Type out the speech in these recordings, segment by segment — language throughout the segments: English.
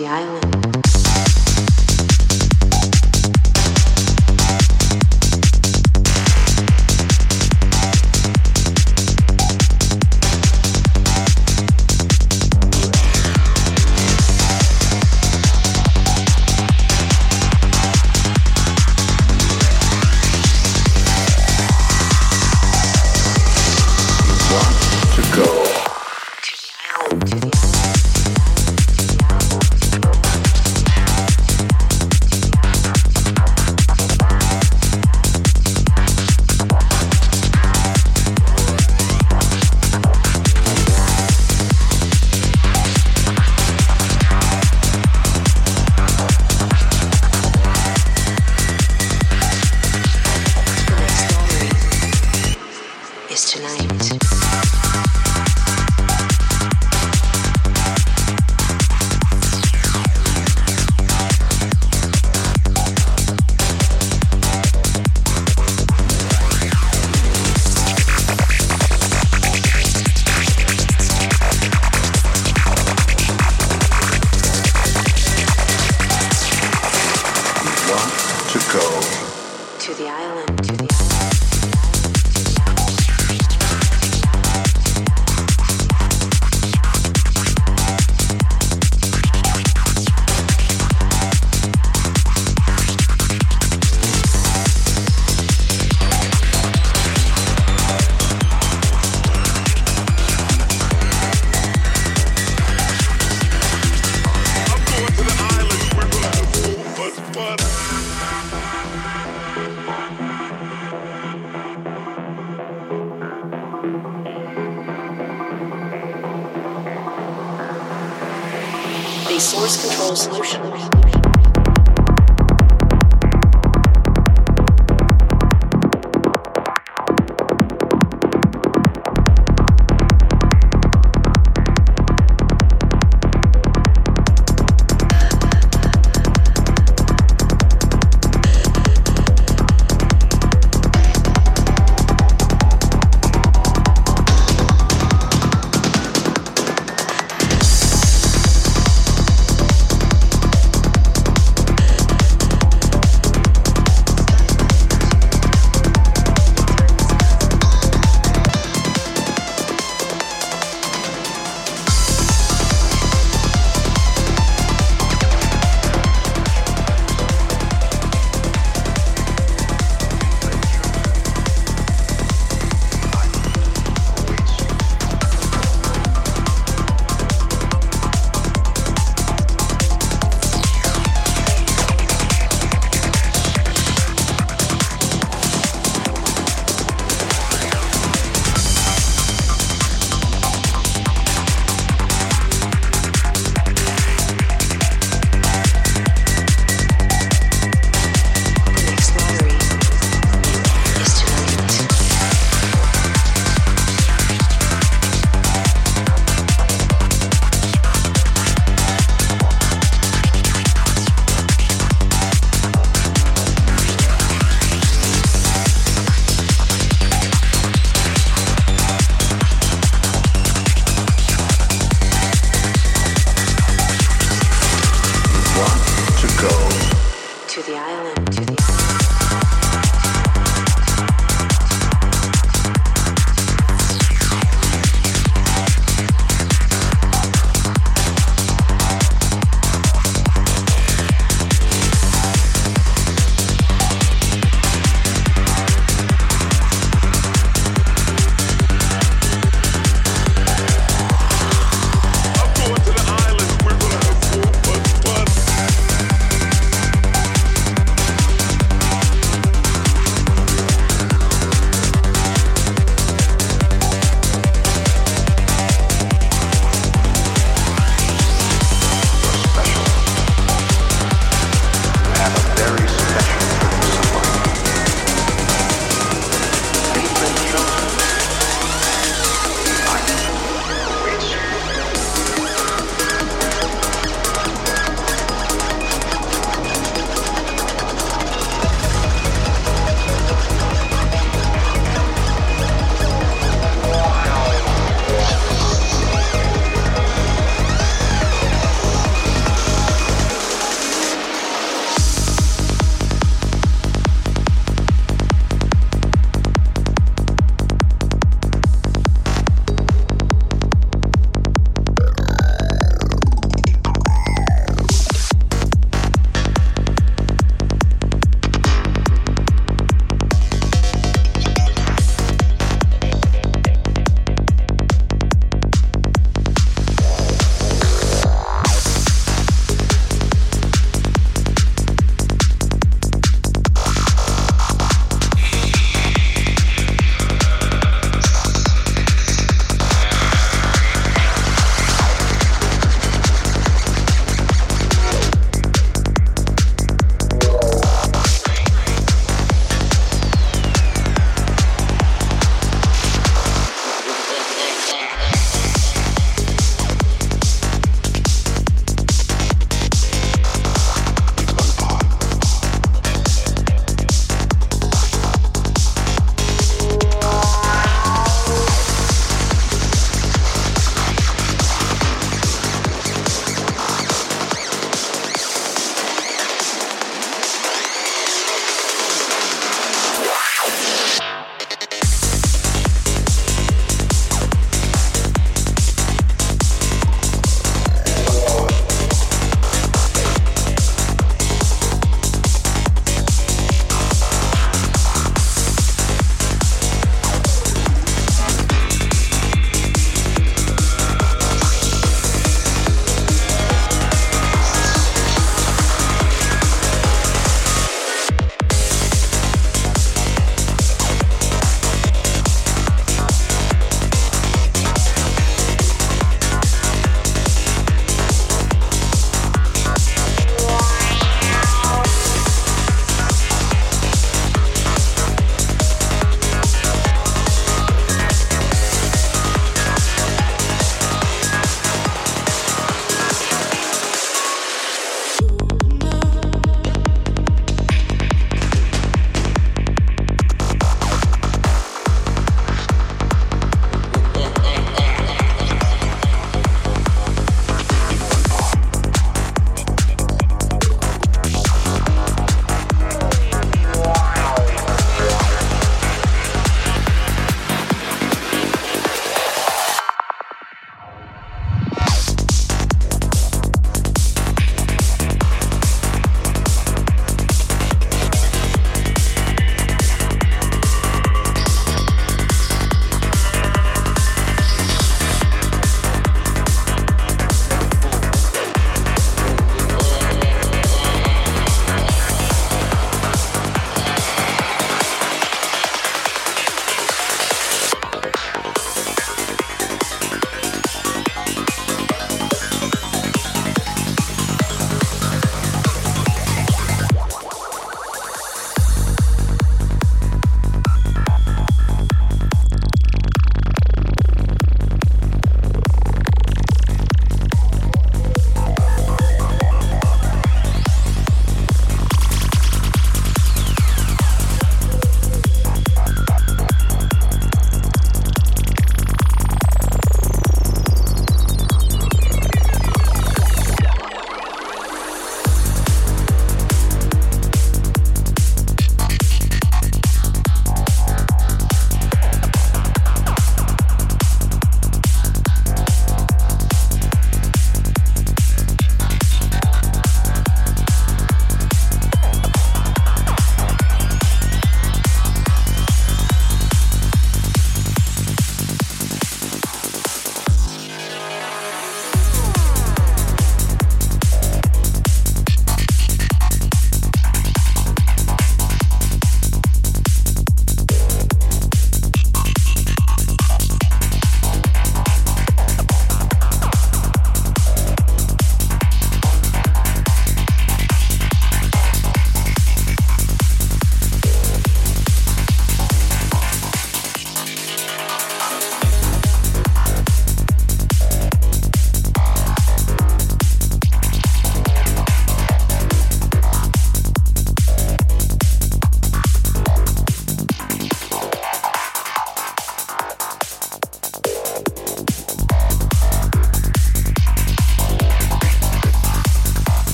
the island. go to the island, to the island.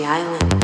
the island.